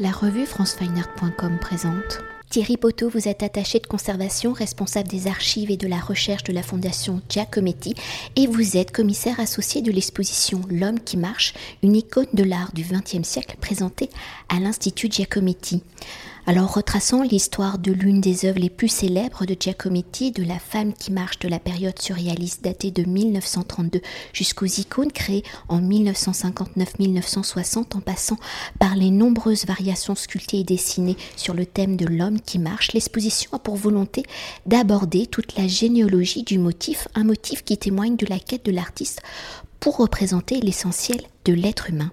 La revue francefineart.com présente. Thierry Poteau, vous êtes attaché de conservation, responsable des archives et de la recherche de la Fondation Giacometti, et vous êtes commissaire associé de l'exposition L'homme qui marche, une icône de l'art du XXe siècle présentée à l'Institut Giacometti. Alors, retraçant l'histoire de l'une des œuvres les plus célèbres de Giacometti, de la femme qui marche de la période surréaliste datée de 1932 jusqu'aux icônes créées en 1959-1960 en passant par les nombreuses variations sculptées et dessinées sur le thème de l'homme qui marche, l'exposition a pour volonté d'aborder toute la généalogie du motif, un motif qui témoigne de la quête de l'artiste pour représenter l'essentiel l'être humain.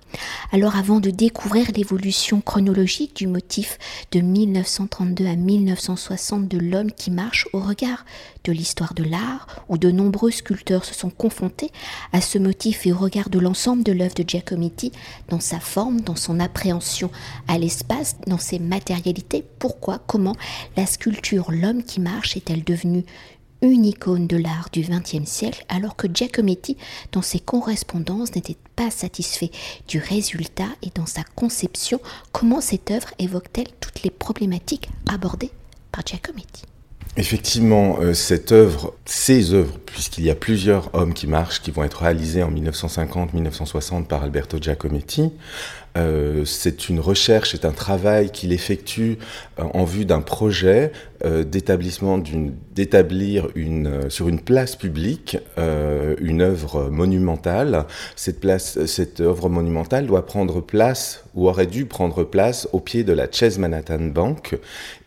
Alors avant de découvrir l'évolution chronologique du motif de 1932 à 1960 de l'homme qui marche au regard de l'histoire de l'art, où de nombreux sculpteurs se sont confrontés à ce motif et au regard de l'ensemble de l'œuvre de Giacometti, dans sa forme, dans son appréhension à l'espace, dans ses matérialités, pourquoi, comment la sculpture L'homme qui marche est-elle devenue une icône de l'art du XXe siècle, alors que Giacometti, dans ses correspondances, n'était pas satisfait du résultat et dans sa conception, comment cette œuvre évoque-t-elle toutes les problématiques abordées par Giacometti? Effectivement, euh, cette œuvre, ces œuvres, puisqu'il y a plusieurs hommes qui marchent, qui vont être réalisés en 1950-1960 par Alberto Giacometti, euh, c'est une recherche, c'est un travail qu'il effectue euh, en vue d'un projet euh, d'établissement d'établir une sur une place publique une œuvre monumentale. Cette place, cette œuvre monumentale doit prendre place ou aurait dû prendre place au pied de la Chase Manhattan Bank,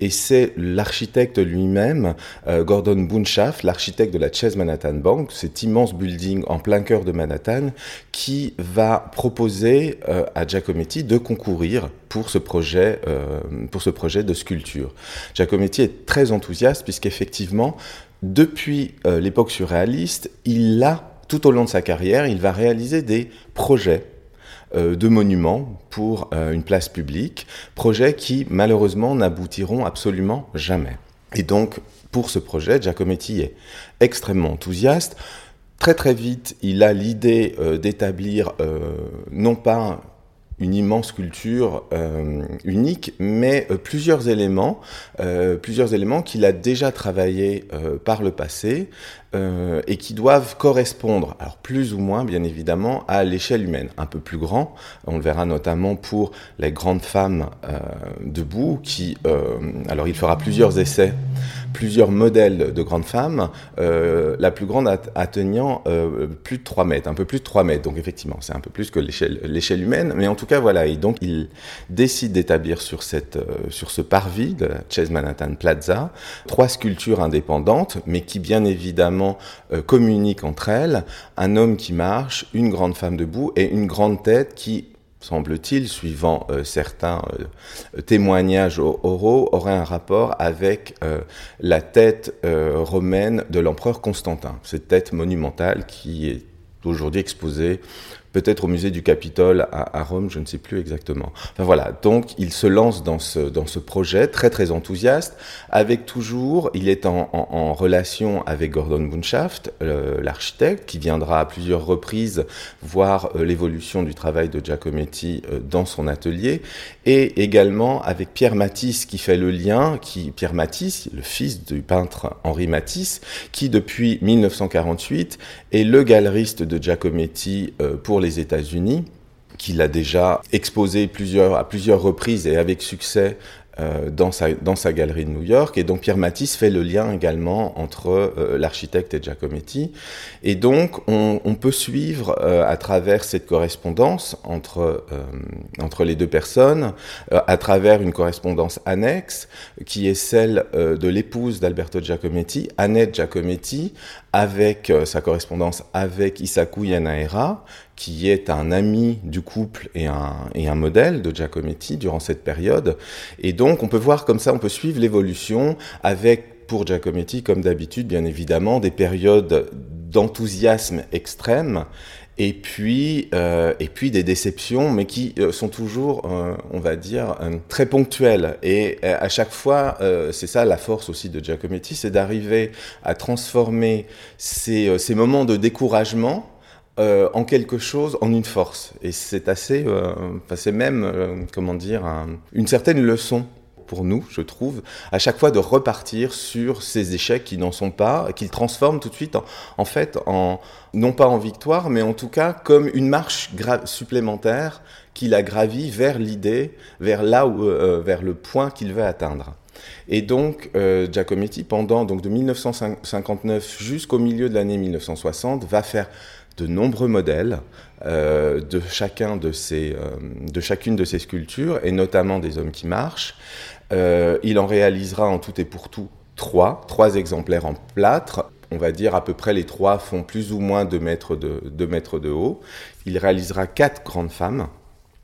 et c'est l'architecte lui-même, Gordon Bunshaft, l'architecte de la Chase Manhattan Bank, cet immense building en plein cœur de Manhattan, qui va proposer à De concourir pour ce projet, euh, pour ce projet de sculpture. Giacometti est très enthousiaste puisqu'effectivement, depuis euh, l'époque surréaliste, il a, tout au long de sa carrière, il va réaliser des projets euh, de monuments pour une place publique, projets qui malheureusement n'aboutiront absolument jamais. Et donc, pour ce projet, Giacometti est extrêmement enthousiaste. Très très vite, il a l'idée d'établir non pas une immense culture euh, unique, mais euh, plusieurs éléments, euh, plusieurs éléments qu'il a déjà travaillé par le passé et qui doivent correspondre, alors plus ou moins bien évidemment, à l'échelle humaine, un peu plus grand. On le verra notamment pour les grandes femmes debout, qui, alors il fera plusieurs essais plusieurs modèles de grandes femmes, euh, la plus grande atteignant euh, plus de 3 mètres, un peu plus de 3 mètres. Donc effectivement, c'est un peu plus que l'échelle humaine. Mais en tout cas, voilà. Et donc, il décide d'établir sur, cette, euh, sur ce parvis de Chase Manhattan Plaza trois sculptures indépendantes, mais qui bien évidemment communiquent entre elles. Un homme qui marche, une grande femme debout et une grande tête qui semble-t-il, suivant euh, certains euh, témoignages oraux, aurait un rapport avec euh, la tête romaine de l'empereur Constantin, cette tête monumentale qui est aujourd'hui exposée peut-être au musée du Capitole à, Rome, je ne sais plus exactement. Enfin voilà, donc il se lance dans ce, dans ce projet très très enthousiaste, avec toujours, il est en, en, relation avec Gordon Bunshaft, l'architecte, qui viendra à plusieurs reprises voir euh, l'évolution du travail de Giacometti euh, dans son atelier, et également avec Pierre Matisse qui fait le lien, qui Pierre Matisse, le fils du peintre Henri Matisse, qui depuis 1948 est le galeriste de Giacometti euh, les États-Unis qu'il a déjà exposé plusieurs, à plusieurs reprises et avec succès euh, dans, sa, dans sa galerie de New York. Et donc Pierre Matisse fait le lien également entre euh, l'architecte et Giacometti. Et donc on, on peut suivre euh, à travers cette correspondance entre, entre les deux personnes, à travers une correspondance annexe qui est celle de l'épouse d'Alberto Giacometti, Annette Giacometti, avec sa correspondance avec Isaku Yanaera, qui est un ami du couple et un, et un modèle de Giacometti durant cette période. Et donc, on peut voir comme ça, on peut suivre l'évolution avec, pour Giacometti, comme d'habitude, bien évidemment, des périodes d'enthousiasme extrême et puis euh, et puis des déceptions, mais qui euh, sont toujours, euh, on va dire, très ponctuelles. Et à chaque fois, c'est ça la force aussi de Giacometti, c'est d'arriver à transformer ces, ces moments de découragement euh, en quelque chose, en une force. Et c'est assez, euh, c'est même, euh, comment dire, une certaine leçon pour nous, je trouve, à chaque fois de repartir sur ces échecs qui n'en sont pas, qu'ils transforment tout de suite en, fait en, non pas en victoire, mais en tout cas comme une marche supplémentaire qu'il a gravi vers l'idée, vers là où, vers le point qu'il veut atteindre. Et donc, Giacometti, pendant donc de 1959 jusqu'au milieu de l'année 1960, va faire de nombreux modèles euh, de, chacun de, ces, euh, de chacune de ces sculptures, et notamment des hommes qui marchent. Euh, il en réalisera en tout et pour tout trois, trois exemplaires en plâtre. On va dire à peu près les trois font plus ou moins 2 mètres de, 2 mètres de haut. Il réalisera quatre grandes femmes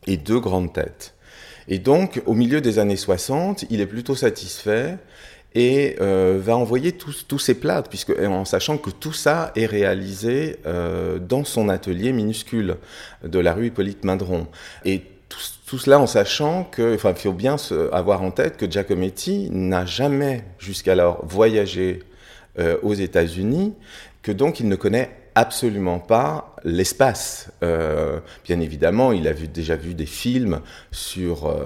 et deux grandes têtes. Et donc, au milieu des années 60, il est plutôt satisfait et euh, va envoyer tous, ses plâtres, puisque, en sachant que tout ça est réalisé euh, dans son atelier minuscule de la rue Hippolyte Mindron. Et tout, tout cela en sachant que, enfin, il faut bien avoir en tête que Giacometti n'a jamais jusqu'alors voyagé euh, aux États-Unis, que donc il ne connaît absolument pas l'espace. Euh, bien évidemment, il a vu, déjà vu des films sur, euh,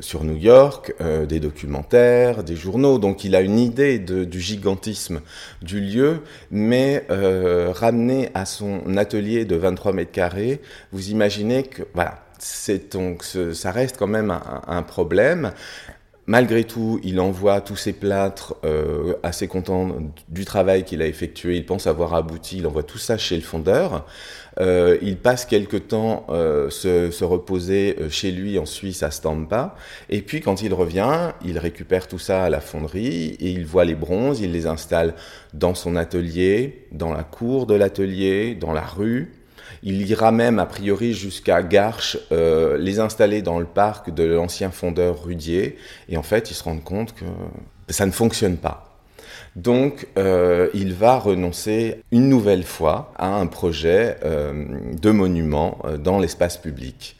sur New York, euh, des documentaires, des journaux, donc il a une idée de, du gigantisme du lieu, mais euh, ramené à son atelier de 23 mètres carrés, vous imaginez que, voilà, c'est donc, ça reste quand même un, un problème. Malgré tout, il envoie tous ses plâtres, euh, assez content du travail qu'il a effectué. Il pense avoir abouti. Il envoie tout ça chez le fondeur. Euh, il passe quelque temps euh, se, se, reposer euh, chez lui en Suisse à Stampa. Et puis quand il revient, il récupère tout ça à la fonderie et il voit les bronzes. Il les installe dans son atelier, dans la cour de l'atelier, dans la rue. Il ira même, a priori, jusqu'à Garches, euh, les installer dans le parc de l'ancien fondeur Rudier. Et en fait, il se rend compte que ça ne fonctionne pas. Donc, euh, il va renoncer une nouvelle fois à un projet euh, de monument dans l'espace public.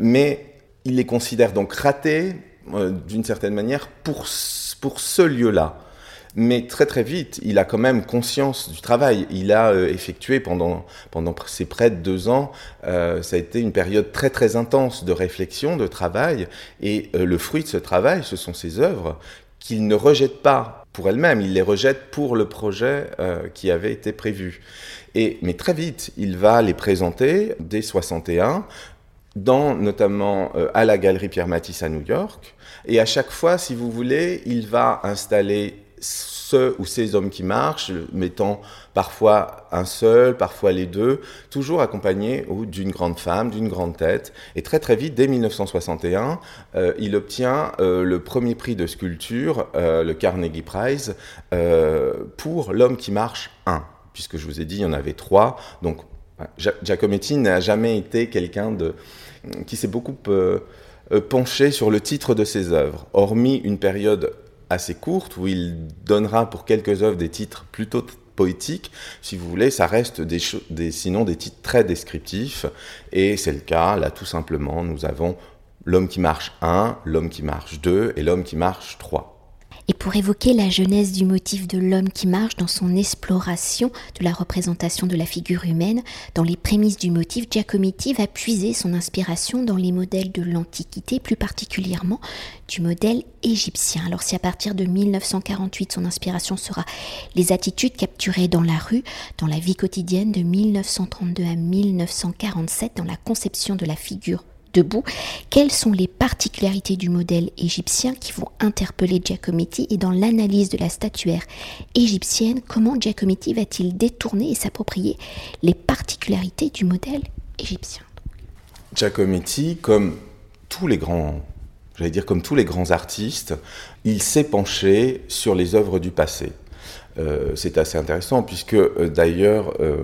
Mais il les considère donc ratés, d'une certaine manière, pour, pour ce lieu-là. Mais très très vite, il a quand même conscience du travail. Il a euh, effectué pendant, pendant ces près de deux ans, euh, ça a été une période très très intense de réflexion, de travail. Et euh, le fruit de ce travail, ce sont ces œuvres qu'il ne rejette pas pour elles-mêmes, il les rejette pour le projet qui avait été prévu. Et, mais très vite, il va les présenter dès 61 dans notamment à la galerie Pierre Matisse à New York. Et à chaque fois, si vous voulez, il va installer ce ou ces hommes qui marchent, mettant parfois un seul, parfois les deux, toujours accompagné d'une grande femme, d'une grande tête. Et très très vite, dès 1961, euh, il obtient euh, le premier prix de sculpture, euh, le Carnegie Prize, pour L'homme qui marche 1, puisque je vous ai dit, il y en avait trois. Donc Giacometti n'a jamais été quelqu'un de qui s'est beaucoup penché sur le titre de ses œuvres, hormis une période assez courte où il donnera pour quelques œuvres des titres plutôt poétiques. Si vous voulez, ça reste des, des, sinon des titres très descriptifs. Et c'est le cas, là tout simplement, nous avons L'homme qui marche 1, L'homme qui marche 2 et L'homme qui marche 3 et pour évoquer la jeunesse du motif de l'homme qui marche dans son exploration de la représentation de la figure humaine, dans les prémices du motif, Giacometti va puiser son inspiration dans les modèles de l'Antiquité, plus particulièrement du modèle égyptien. Alors si à partir de 1948 son inspiration sera les attitudes capturées dans la rue, dans la vie quotidienne de 1932 à 1947, dans la conception de la figure debout, quelles sont les particularités du modèle égyptien qui vont interpeller Giacometti et dans l'analyse de la statuaire égyptienne, comment Giacometti va-t-il détourner et s'approprier les particularités du modèle égyptien? Giacometti, comme tous les grands, j'allais dire comme tous les grands artistes, il s'est penché sur les œuvres du passé. Euh, c'est assez intéressant puisque euh, d'ailleurs, euh,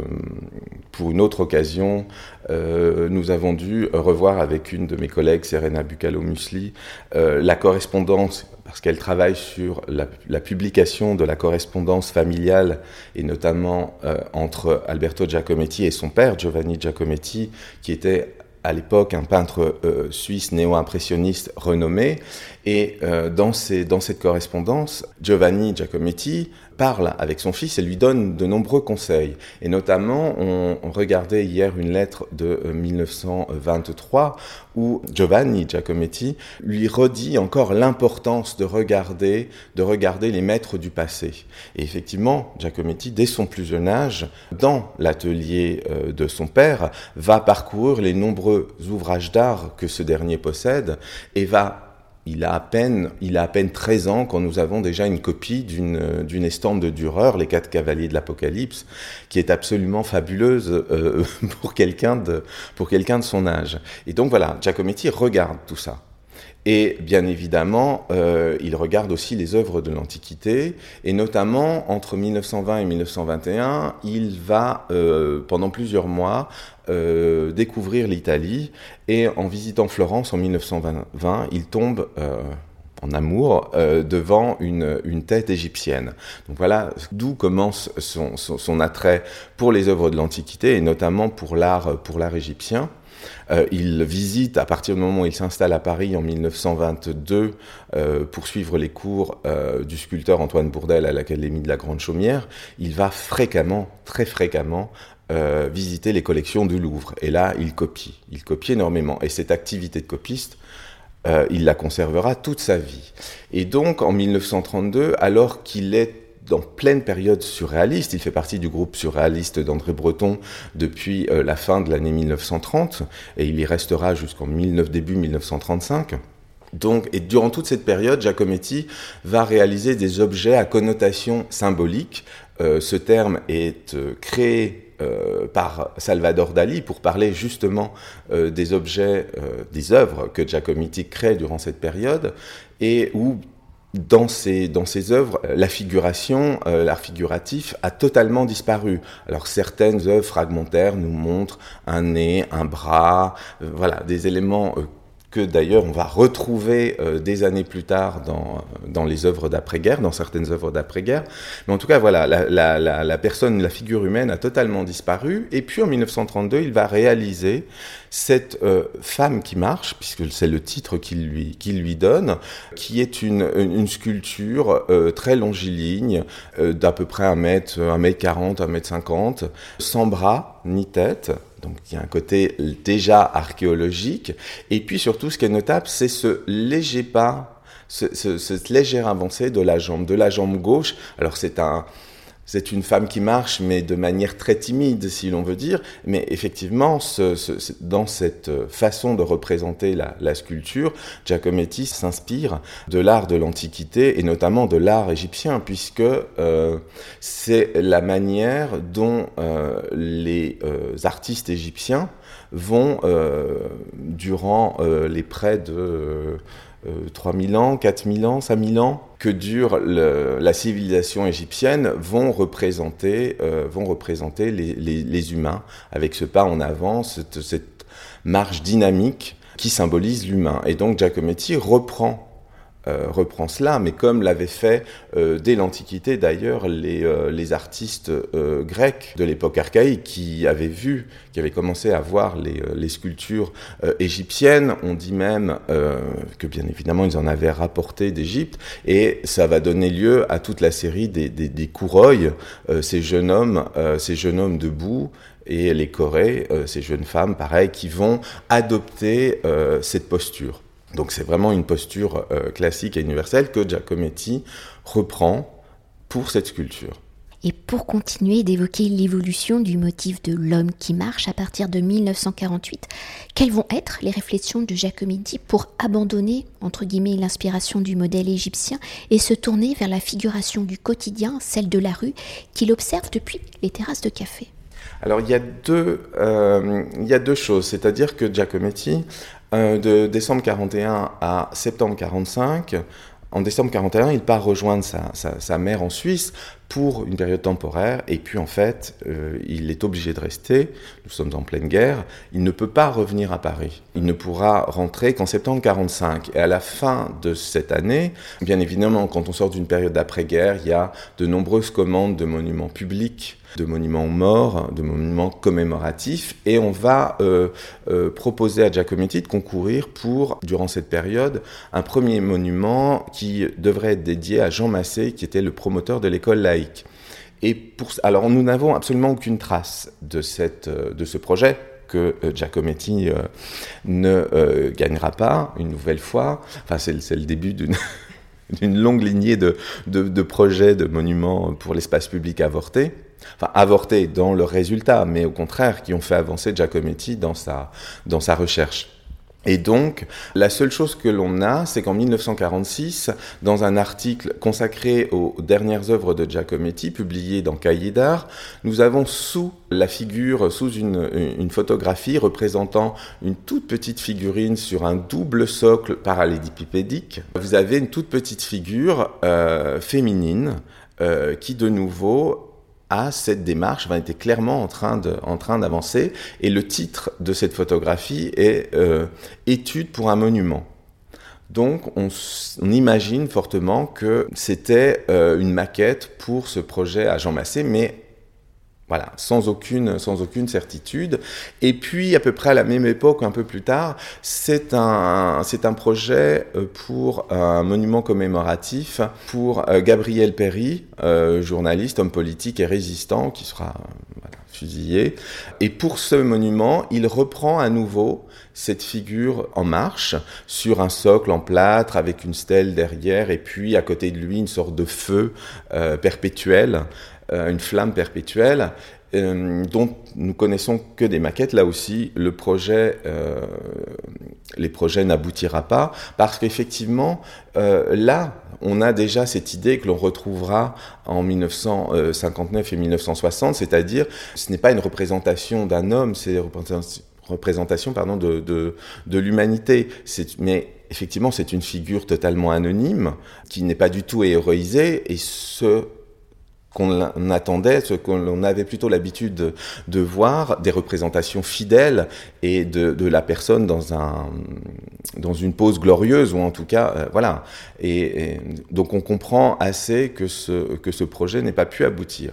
pour une autre occasion, euh, nous avons dû revoir avec une de mes collègues, Serena Bucalo-Musli, euh, la correspondance, parce qu'elle travaille sur la, publication de la correspondance familiale, et notamment euh, entre Alberto Giacometti et son père, Giovanni Giacometti, qui était à l'époque un peintre suisse néo-impressionniste renommé. Et dans, cette correspondance, Giovanni Giacometti parle avec son fils et lui donne de nombreux conseils. Et notamment, on, regardait hier une lettre de 1923 où Giovanni Giacometti lui redit encore l'importance de regarder, de regarder les maîtres du passé. Et effectivement, Giacometti, dès son plus jeune âge, dans l'atelier de son père, va parcourir les nombreux ouvrages d'art que ce dernier possède et va il a à peine, il a à peine 13 ans quand nous avons déjà une copie d'une, d'une estampe de Dürer, Les Quatre Cavaliers de l'Apocalypse, qui est absolument fabuleuse euh, pour, quelqu'un de, de son âge. Et donc voilà, Giacometti regarde tout ça. Et bien évidemment, euh, il regarde aussi les œuvres de l'Antiquité, et notamment entre 1920 et 1921, il va euh, pendant plusieurs mois euh, découvrir l'Italie, et en visitant Florence en 1920, il tombe en amour devant une, une, tête égyptienne. Donc voilà d'où commence son, son, attrait pour les œuvres de l'Antiquité et notamment pour l'art pour l'art égyptien. Euh, il visite, à partir du moment où il s'installe à Paris en 1922, euh, pour suivre les cours euh, du sculpteur Antoine Bourdel à l'Académie de la Grande Chaumière, il va fréquemment, très fréquemment, visiter les collections du Louvre. Et là, il copie. Il copie énormément. Et cette activité de copiste, il la conservera toute sa vie. Et donc, en 1932, alors qu'il est dans pleine période surréaliste. Il fait partie du groupe surréaliste d'André Breton depuis euh, la fin de l'année 1930 et il y restera jusqu'en début 1935. Donc, et durant toute cette période, Giacometti va réaliser des objets à connotation symbolique. Euh, ce terme est euh, par Salvador Dali pour parler justement des objets, des œuvres que Giacometti crée durant cette période et où dans ces, dans œuvres, la figuration, euh, l'art figuratif a totalement disparu. Alors certaines œuvres fragmentaires nous montrent un nez, un bras, euh, voilà, des éléments euh, que d'ailleurs on va retrouver euh, des années plus tard dans, dans les œuvres d'après-guerre, dans certaines œuvres d'après-guerre. Mais en tout cas, voilà, la, personne, la figure humaine a totalement disparu. Et puis en 1932, il va réaliser cette euh, femme qui marche, puisque c'est le titre qu'il lui, lui donne, qui est une, une sculpture euh, très longiligne, d'à peu près 1 mètre, 1 mètre 40, 1 mètre 50, sans bras ni tête, donc il y a un côté déjà archéologique. Et puis surtout, ce qui est notable, c'est ce léger pas, cette légère avancée de la jambe, de la jambe gauche. Alors c'est un, c'est une femme qui marche, mais de manière très timide, si l'on veut dire. Mais effectivement, dans cette façon de représenter la, sculpture, Giacometti s'inspire de l'art de l'Antiquité et notamment de l'art égyptien, puisque euh, c'est la manière dont euh, les euh, artistes égyptiens vont, durant les près de 3000 ans, 4000 ans, 5000 ans que dure la civilisation égyptienne vont représenter, euh, vont représenter les, humains avec ce pas en avant, cette, cette marche dynamique qui symbolise l'humain. Et donc Giacometti reprend euh, reprend cela, mais comme l'avaient fait euh, dès l'Antiquité d'ailleurs les, euh, les, artistes grecs de l'époque archaïque qui avaient vu, qui avaient commencé à voir les, les sculptures égyptiennes. On dit même que bien évidemment ils en avaient rapporté d'Égypte, et ça va donner lieu à toute la série des, des, des ces jeunes hommes, ces jeunes hommes debout et les Corées, ces jeunes femmes, pareil, qui vont adopter cette posture. Donc c'est vraiment une posture euh, classique et universelle que Giacometti reprend pour cette sculpture. Et pour continuer d'évoquer l'évolution du motif de l'homme qui marche à partir de 1948, quelles vont être les réflexions de Giacometti pour abandonner, entre guillemets, l'inspiration du modèle égyptien et se tourner vers la figuration du quotidien, celle de la rue, qu'il observe depuis les terrasses de café? Alors il y a deux, euh, il y a deux choses, c'est-à-dire que Giacometti euh, de décembre 41 à septembre 45. En décembre 41, il part rejoindre sa, sa, mère en Suisse pour une période temporaire, et puis en fait, euh, il est obligé de rester. Nous sommes en pleine guerre. Il ne peut pas revenir à Paris. Il ne pourra rentrer qu'en septembre 45. Et à la fin de cette année, bien évidemment, quand on sort d'une période d'après-guerre, il y a de nombreuses commandes de monuments publics de monuments morts, de monuments commémoratifs, et on va euh, euh, proposer à Giacometti de concourir pour, durant cette période, un premier monument qui devrait être dédié à Jean Massé, qui était le promoteur de l'école laïque. Et alors nous n'avons absolument aucune trace de, cette, de ce projet que Giacometti ne gagnera pas une nouvelle fois. Enfin, c'est le début d'une longue lignée de, de, projets, de monuments pour l'espace public avortés. Enfin, avortés dans le résultat, mais au contraire, qui ont fait avancer Giacometti dans sa, dans sa recherche. Et donc, la seule chose que l'on a, c'est qu'en 1946, dans un article consacré aux dernières œuvres de Giacometti, publié dans Cahiers d'art, nous avons sous la figure, sous une, une, photographie représentant une toute petite figurine sur un double socle parallélépipédique, vous avez une toute petite figure euh, féminine euh, qui, de nouveau, à cette démarche, enfin, était clairement en train en train d'avancer. Et le titre de cette photographie est euh, Étude pour un monument. Donc, on, on imagine fortement que c'était euh, une maquette pour ce projet à Jean Massé, mais voilà, sans aucune, sans aucune certitude. Et puis, à peu près à la même époque, un peu plus tard, c'est un, c'est un projet euh, pour un monument commémoratif pour euh, Gabriel Perry, euh, journaliste, homme politique et résistant, qui sera fusillé. Et pour ce monument, il reprend à nouveau cette figure en marche sur un socle en plâtre avec une stèle derrière et puis à côté de lui une sorte de feu perpétuel. Euh, une flamme perpétuelle, euh, dont nous connaissons que des maquettes. Là aussi, le projet, euh, les projets n'aboutira pas parce qu'effectivement, là, on a déjà cette idée que l'on retrouvera en 1959 et 1960, c'est-à-dire ce n'est pas une représentation d'un homme, c'est une représentation, pardon, de, de, de l'humanité. Mais effectivement, c'est une figure totalement anonyme qui n'est pas du tout héroïsée et ce qu'on attendait, ce qu'on avait plutôt l'habitude de, voir, des représentations fidèles et de, la personne dans, un, dans une pose glorieuse, ou en tout cas, euh, voilà. Et, donc on comprend assez que ce, que ce projet n'ait pas pu aboutir.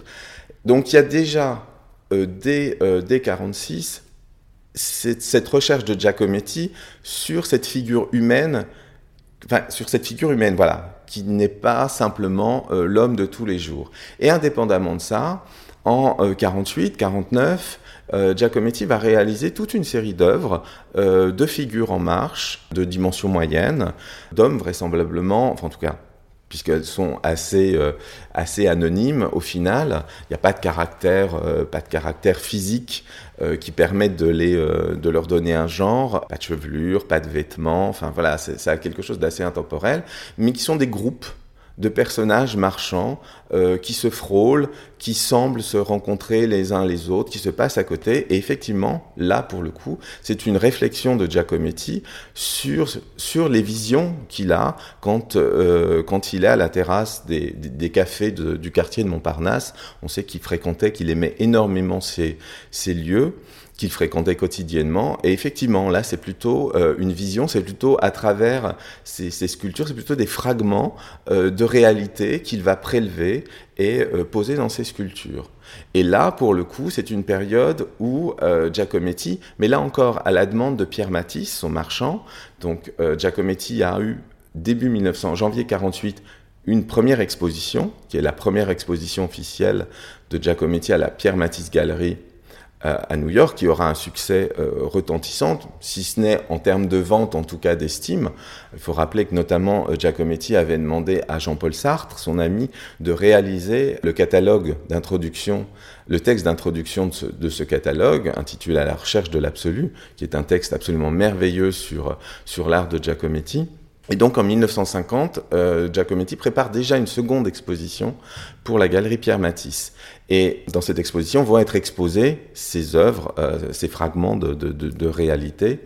Donc il y a déjà, euh, dès, euh, dès 46, cette recherche de Giacometti sur cette figure humaine, enfin, sur cette figure humaine, voilà, qui n'est pas simplement euh, l'homme de tous les jours. Et indépendamment de ça, en 48, euh, 49, euh, Giacometti va réaliser toute une série d'œuvres de figures en marche, de dimension moyenne, d'hommes vraisemblablement, enfin en tout cas puisqu'elles sont assez, euh, assez anonymes au final. Il n'y a pas de caractère, euh, pas de caractère physique euh, qui permette de, les, de leur donner un genre, pas de chevelure, pas de vêtements, enfin voilà, ça a quelque chose d'assez intemporel, mais qui sont des groupes de personnages marchands euh, qui se frôlent, qui semblent se rencontrer les uns les autres, qui se passent à côté. Et effectivement, là, pour le coup, c'est une réflexion de Giacometti sur, sur les visions qu'il a quand, euh, quand il est à la terrasse des, des, cafés du quartier de Montparnasse. On sait qu'il fréquentait, qu'il aimait énormément ces, ces lieux qu'il fréquentait quotidiennement. Et effectivement, là, c'est plutôt euh, une vision, c'est plutôt à travers ces, sculptures, c'est plutôt des fragments euh, de réalité qu'il va prélever et euh, poser dans ses sculptures. Et là, pour le coup, c'est une période où Giacometti, mais là encore à la demande de Pierre Matisse, son marchand, donc Giacometti a eu début 1900, janvier 48, une première exposition, qui est la première exposition officielle de Giacometti à la Pierre Matisse Galerie à New York, qui aura un succès euh, retentissant, si ce n'est en termes de vente, en tout cas d'estime. Il faut rappeler que notamment euh, Giacometti avait demandé à Jean-Paul Sartre, son ami, de réaliser le catalogue d'introduction, le texte d'introduction de, ce, catalogue, intitulé À la recherche de l'absolu, qui est un texte absolument merveilleux sur, sur l'art de Giacometti. Et donc en 1950, euh, Giacometti prépare déjà une seconde exposition pour la galerie Pierre Matisse. Et dans cette exposition vont être exposés ces œuvres, euh, ces fragments de réalité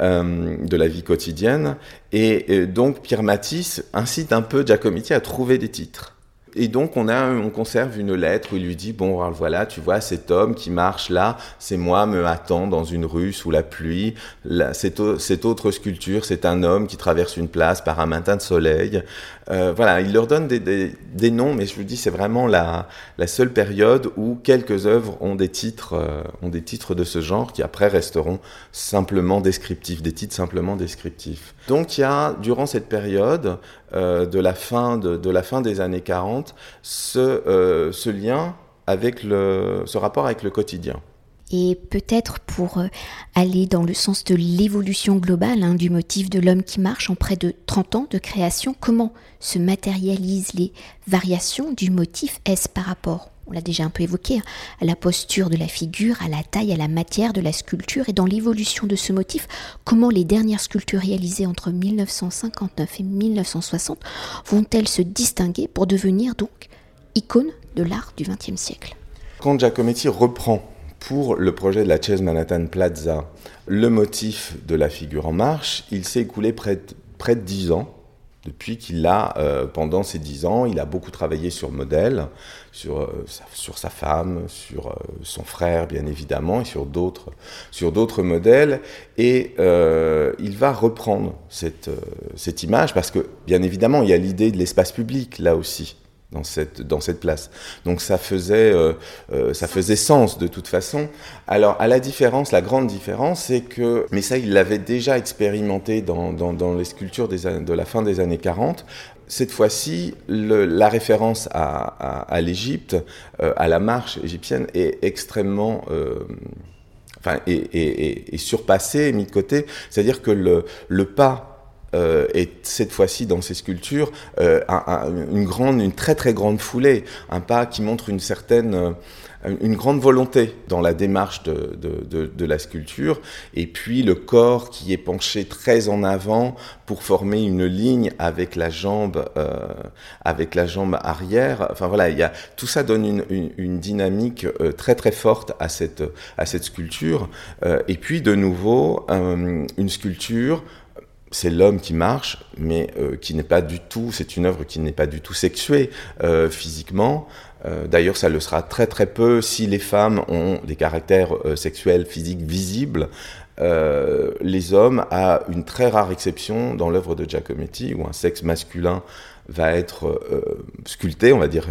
euh, de la vie quotidienne. Et, donc Pierre Matisse incite un peu Giacometti à trouver des titres. Et donc on a, on conserve une lettre où il lui dit bon voilà tu vois cet homme qui marche là c'est moi me attend dans une rue sous la pluie là, cette, cette autre sculpture c'est un homme qui traverse une place par un matin de soleil euh, voilà, il leur donne des, des, des, noms, mais je vous dis, c'est vraiment la, la, seule période où quelques œuvres ont des titres, euh, ont des titres de ce genre qui après resteront simplement descriptifs, des titres simplement descriptifs. Donc il y a, durant cette période, euh, de, la fin de, la fin des années 40, 1940 ce, lien avec le, ce rapport avec le quotidien. Et peut-être pour euh, aller dans le sens de l'évolution globale hein, du motif de l'homme qui marche en près de 30 ans de création, comment se matérialisent les variations du motif Est-ce par rapport, on l'a déjà un peu évoqué, hein, à la posture de la figure, à la taille, à la matière de la sculpture Et dans l'évolution de ce motif, comment les dernières sculptures réalisées entre 1959 et 1960 vont-elles se distinguer pour devenir donc icônes de l'art du XXe siècle? Quand Giacometti reprend pour le projet de la Chase Manhattan Plaza, le motif de la figure en marche, il s'est écoulé près de, près de 10 ans. Depuis qu'il a, euh, pendant ces 10 ans, il a beaucoup travaillé sur modèle, sur, euh, sa, sur sa femme, sur euh, son frère, bien évidemment, et sur d'autres, sur d'autres modèles. Et il va reprendre cette, cette image parce que, bien évidemment, il y a l'idée de l'espace public là aussi dans cette, dans cette place. Donc ça faisait, euh, euh, ça faisait sens de toute façon. Alors à la différence, la grande différence, c'est que, mais ça il l'avait déjà expérimenté dans, dans, les sculptures de la fin des années 40, cette fois-ci, la référence à, à, l'Égypte, euh, à la marche égyptienne, est extrêmement... Enfin, est, est, est, surpassée, mis de côté. C'est-à-dire que le, le pas euh, et cette fois-ci dans ces sculptures euh, une grande, une très très grande foulée, un pas qui montre une certaine, euh, une grande volonté dans la démarche de, de, la sculpture, et puis le corps qui est penché très en avant pour former une ligne avec la jambe, avec la jambe arrière. Enfin voilà, il y a tout ça donne une, une, une dynamique très très forte à cette à cette sculpture, et puis de nouveau une sculpture c'est l'homme qui marche, mais euh, qui n'est pas du tout, c'est une œuvre qui n'est pas du tout sexuée euh, physiquement. Euh, D'ailleurs, ça le sera très très peu si les femmes ont des caractères sexuels physiques visibles. Les hommes, à une très rare exception dans l'œuvre de Giacometti, où un sexe masculin va être sculpté, on va dire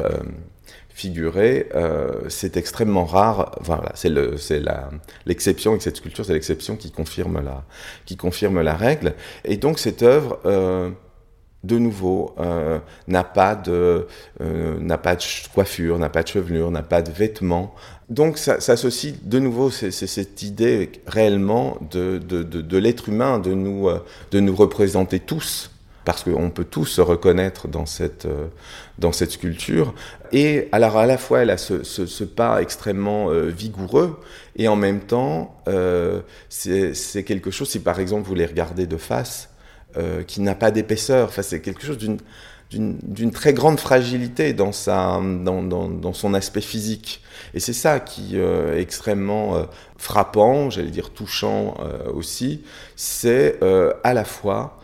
figuré, euh, c'est extrêmement rare. Voilà, c'est la, l'exception et cette sculpture, c'est l'exception qui confirme la, qui confirme la règle. Et donc cette œuvre, euh, de nouveau, euh, n'a pas de, n'a pas de coiffure, n'a pas de chevelure, n'a pas de vêtements. Donc ça, ça s'associe de nouveau, c'est, cette idée réellement de, de, de, de l'être humain, de nous, de nous représenter tous parce qu'on peut tous se reconnaître dans cette, dans cette sculpture. Et alors à la fois, elle a ce, pas extrêmement euh, vigoureux, et en même temps, euh, c'est quelque chose, si par exemple vous les regardez de face, euh, qui n'a pas d'épaisseur, enfin, c'est quelque chose d'une très grande fragilité dans, dans, son aspect physique. Et c'est ça qui est extrêmement frappant, j'allais dire touchant aussi, c'est à la fois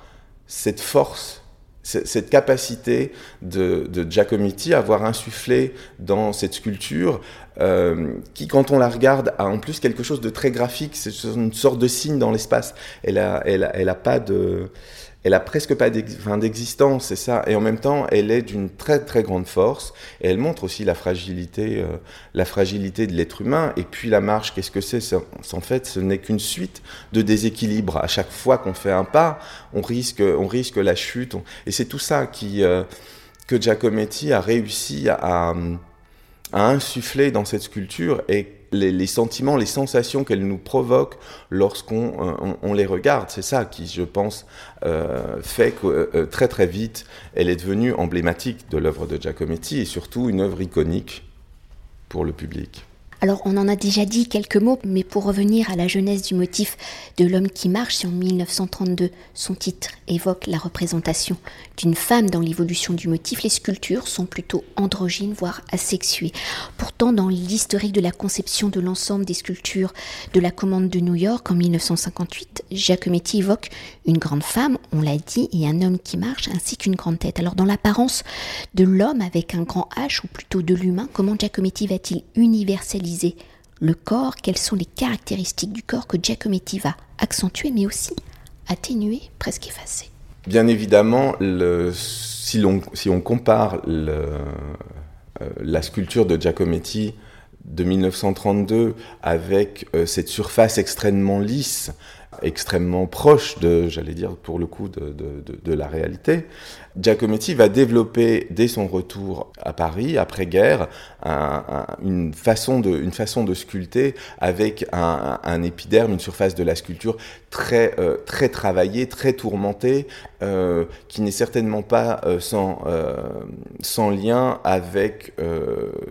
cette force, cette capacité de, de Giacometti à avoir insufflé dans cette sculpture, euh, qui, quand on la regarde, a en plus quelque chose de très graphique. C'est une sorte de signe dans l'espace. Elle a, elle, a, elle a pas de, elle a presque pas d'existence, c'est ça. Et en même temps, elle est d'une très très grande force. Et elle montre aussi la fragilité, euh, la fragilité de l'être humain. Et puis la marche, qu'est-ce que c'est? En fait, ce n'est qu'une suite de déséquilibres. À chaque fois qu'on fait un pas, on risque, on risque la chute. Et c'est tout ça qui euh, que Giacometti a réussi à, à insuffler dans cette sculpture et les, sentiments, les sensations qu'elle nous provoque lorsqu'on euh, les regarde. C'est ça qui, je pense, euh, fait que euh, très très vite, elle est devenue emblématique de l'œuvre de Giacometti et surtout une œuvre iconique pour le public. Alors on en a déjà dit quelques mots, mais pour revenir à la jeunesse du motif de l'homme qui marche, en 1932 son titre évoque la représentation d'une femme dans l'évolution du motif, les sculptures sont plutôt androgynes, voire asexuées. Pourtant, dans l'historique de la conception de l'ensemble des sculptures de la commande de New York en 1958, Giacometti évoque une grande femme, on l'a dit, et un homme qui marche, ainsi qu'une grande tête. Alors dans l'apparence de l'homme avec un grand H, ou plutôt de l'humain, comment Giacometti va-t-il universaliser le corps, quelles sont les caractéristiques du corps que Giacometti va accentuer mais aussi atténuer, presque effacer? Bien évidemment, si, on, compare euh, la sculpture de Giacometti de 1932 avec euh, cette surface extrêmement lisse, extrêmement proche de, j'allais dire pour le coup, de, de, la réalité. Giacometti va développer dès son retour à Paris, après-guerre, une, façon de, une façon de sculpter avec un, épiderme, une surface de la sculpture très, euh, très travaillée, très tourmentée, euh, qui n'est certainement pas euh, sans, sans lien avec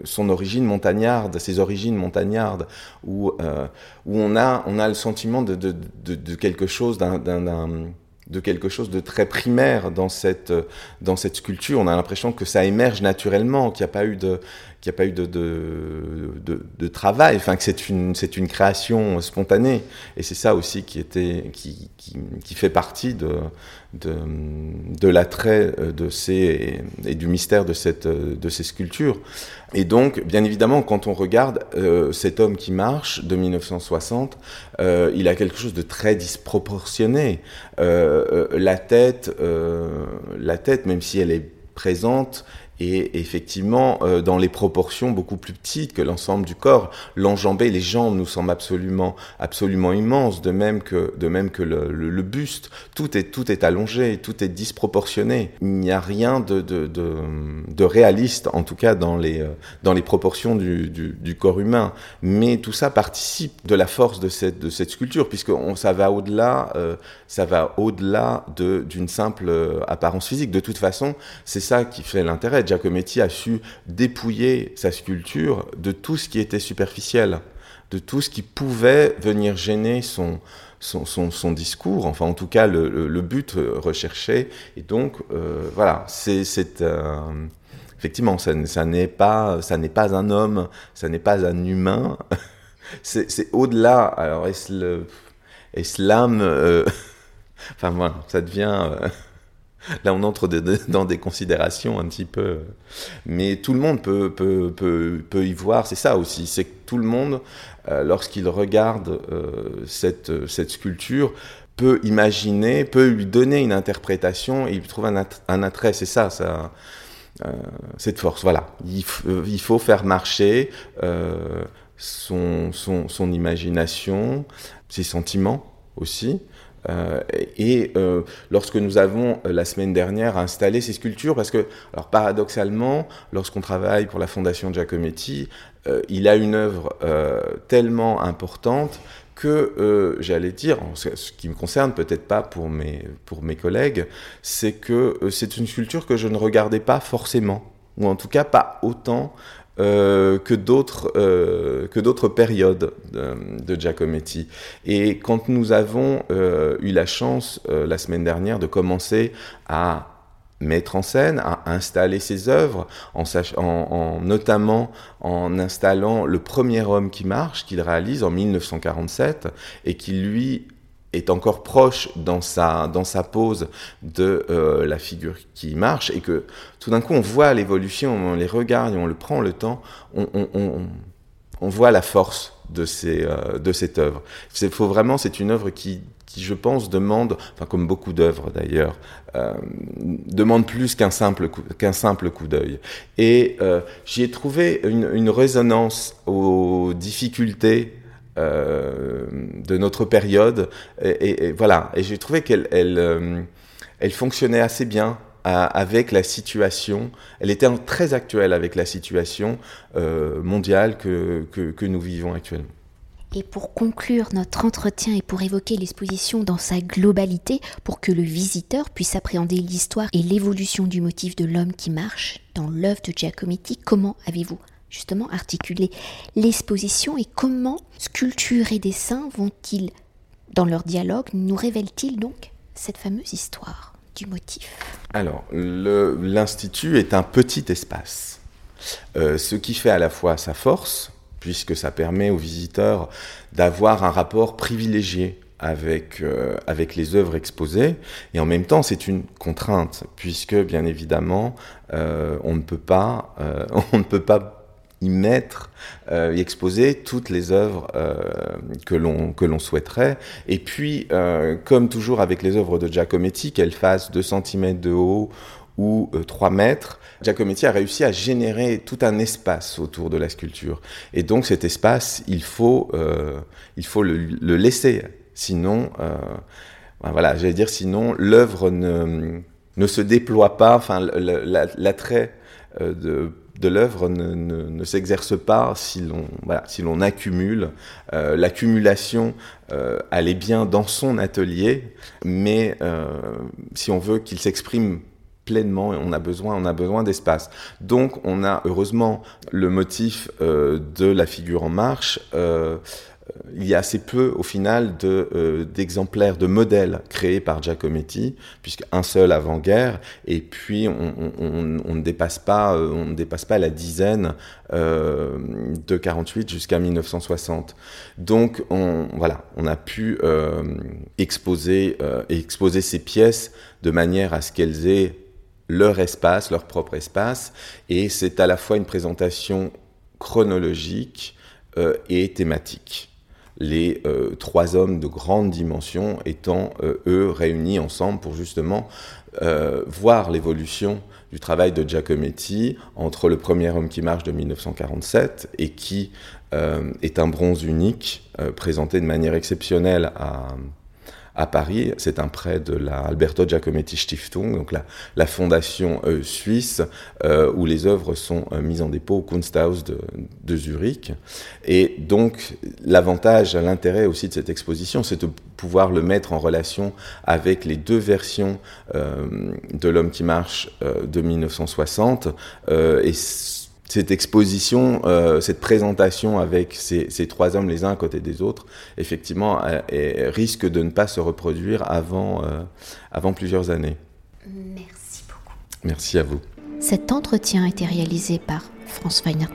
son origine montagnarde, ses origines montagnardes, où, où on, a, on a le sentiment de, de quelque chose de quelque chose de très primaire dans cette, dans cette sculpture. On a l'impression que ça émerge naturellement, qu'il n'y a pas eu de, qu'il n'y a pas eu de, de, de, de, travail, enfin que c'est une, une création spontanée. Et c'est ça aussi qui, était, qui, qui, qui fait partie de, de, de l'attrait de ces, et du mystère de, cette, de ces sculptures. Et donc, bien évidemment, quand on regarde euh, cet homme qui marche de 1960, euh, il a quelque chose de très disproportionné. Euh, euh la tête, euh, la tête, même si elle est présente, et effectivement euh, dans les proportions beaucoup plus petites que l'ensemble du corps. L'enjambé, les jambes nous semblent absolument, absolument immenses, de même que, de même que le, buste. Tout est, tout est allongé, tout est disproportionné. Il n'y a rien de, de, de, réaliste, en tout cas dans les, euh, dans les proportions du, du, corps humain. Mais tout ça participe de la force de cette, de cette sculpture, puisque on, ça va au-delà, euh, ça va au-delà d'une simple apparence physique. De toute façon, c'est ça qui fait l'intérêt Giacometti a su dépouiller sa sculpture de tout ce qui était superficiel, de tout ce qui pouvait venir gêner son, son, son, discours, enfin en tout cas le, le, but recherché. Et donc euh, voilà, c'est euh, effectivement ça, n'est pas ça n'est pas un homme, ça n'est pas un humain. c'est au-delà. Alors est-ce l'âme euh, Enfin voilà, ça devient euh, Là, on entre dans des considérations un petit peu. Mais tout le monde peut, peut, peut, peut y voir. C'est ça aussi. C'est que tout le monde, euh, lorsqu'il regarde euh, cette, cette sculpture, peut imaginer, peut lui donner une interprétation et il trouve un, un attrait. C'est ça, ça euh, cette force. Voilà. Il, il faut faire marcher euh, son, son, son imagination, ses sentiments aussi. Euh, et euh, lorsque nous avons euh, la semaine dernière installé ces sculptures, parce que, alors paradoxalement, lorsqu'on travaille pour la Fondation Giacometti, il a une œuvre tellement importante que j'allais dire, ce qui me concerne peut-être pas pour mes, pour mes collègues, c'est que c'est une sculpture que je ne regardais pas forcément, ou en tout cas pas autant euh, que d'autres euh, que d'autres périodes de, Giacometti. Et quand nous avons euh, eu la chance la semaine dernière de commencer à mettre en scène, à installer ses œuvres, en, notamment en installant le premier homme qui marche qu'il réalise en 1947 et qui lui est encore proche dans sa, dans sa pose de euh, la figure qui marche et que tout d'un coup on voit l'évolution, on les regarde et on le prend le temps, on, on, on, on voit la force de, ces, euh, de cette œuvre. C'est faut vraiment, c'est une œuvre qui, qui, je pense, demande, enfin comme beaucoup d'œuvres d'ailleurs, euh, demande plus qu'un simple qu'un simple coup d'œil. Et euh, j'y ai trouvé une, une résonance aux difficultés euh, de notre période. Et, voilà. Et j'ai trouvé qu'elle elle, euh, fonctionnait assez bien avec la situation. Elle était très actuelle avec la situation euh, mondiale que, que, que nous vivons actuellement. Et pour conclure notre entretien et pour évoquer l'exposition dans sa globalité, pour que le visiteur puisse appréhender l'histoire et l'évolution du motif de l'homme qui marche dans l'œuvre de Giacometti, comment avez-vous justement articuler l'exposition et comment sculpture et dessin vont-ils, dans leur dialogue, nous révèlent-ils donc cette fameuse histoire du motif? Alors, l'Institut est un petit espace, euh, ce qui fait à la fois sa force, puisque ça permet aux visiteurs d'avoir un rapport privilégié avec, euh, avec les œuvres exposées. Et en même temps, c'est une contrainte, puisque bien évidemment, euh, on ne peut pas, on ne peut pas y mettre, euh, y exposer toutes les œuvres euh, que l'on que l'on souhaiterait. Et puis, euh, comme toujours avec les œuvres de Giacometti, qu'elles fassent 2 cm de haut ou euh, 3 mètres, Giacometti a réussi à générer tout un espace autour de la sculpture. Et donc cet espace, il faut, il faut le, le laisser Sinon, ben voilà, j'allais dire, sinon l'œuvre ne, ne se déploie pas, enfin l'attrait de de l'œuvre ne, s'exerce pas si l'on si l'on accumule. Euh, l'accumulation, euh, elle est bien dans son atelier, mais euh, si on veut qu'il s'exprime pleinement, on a besoin, on a besoin d'espace. Donc, on a heureusement le motif de la figure en marche il y a assez peu au final euh, d'exemplaires, de, modèles créés par Giacometti, puisqu'un seul avant-guerre, et puis on, ne dépasse pas, euh, on ne dépasse pas la dizaine euh, de 48 jusqu'à 1960. Donc on, voilà, on a pu exposer ces pièces de manière à ce qu'elles aient leur espace, leur propre espace, et c'est à la fois une présentation chronologique et thématique les euh, trois hommes de grande dimension étant, euh, eux, réunis ensemble pour justement euh, voir l'évolution du travail de Giacometti entre le premier homme qui marche de 1947 et qui est un bronze unique présenté de manière exceptionnelle à, à Paris. C'est un prêt de la Alberto Giacometti Stiftung, donc la, la fondation euh, suisse euh, où les œuvres sont euh, mises en dépôt au Kunsthaus de, de Zurich. Et donc l'avantage, l'intérêt aussi de cette exposition, c'est de pouvoir le mettre en relation avec les deux versions de l'homme qui marche de 1960 et cette exposition, euh, cette présentation avec ces, trois hommes les uns à côté des autres, effectivement, euh, risque de ne pas se reproduire avant, euh, avant plusieurs années. Merci beaucoup. Merci à vous. Cet entretien a été réalisé par France Weiner.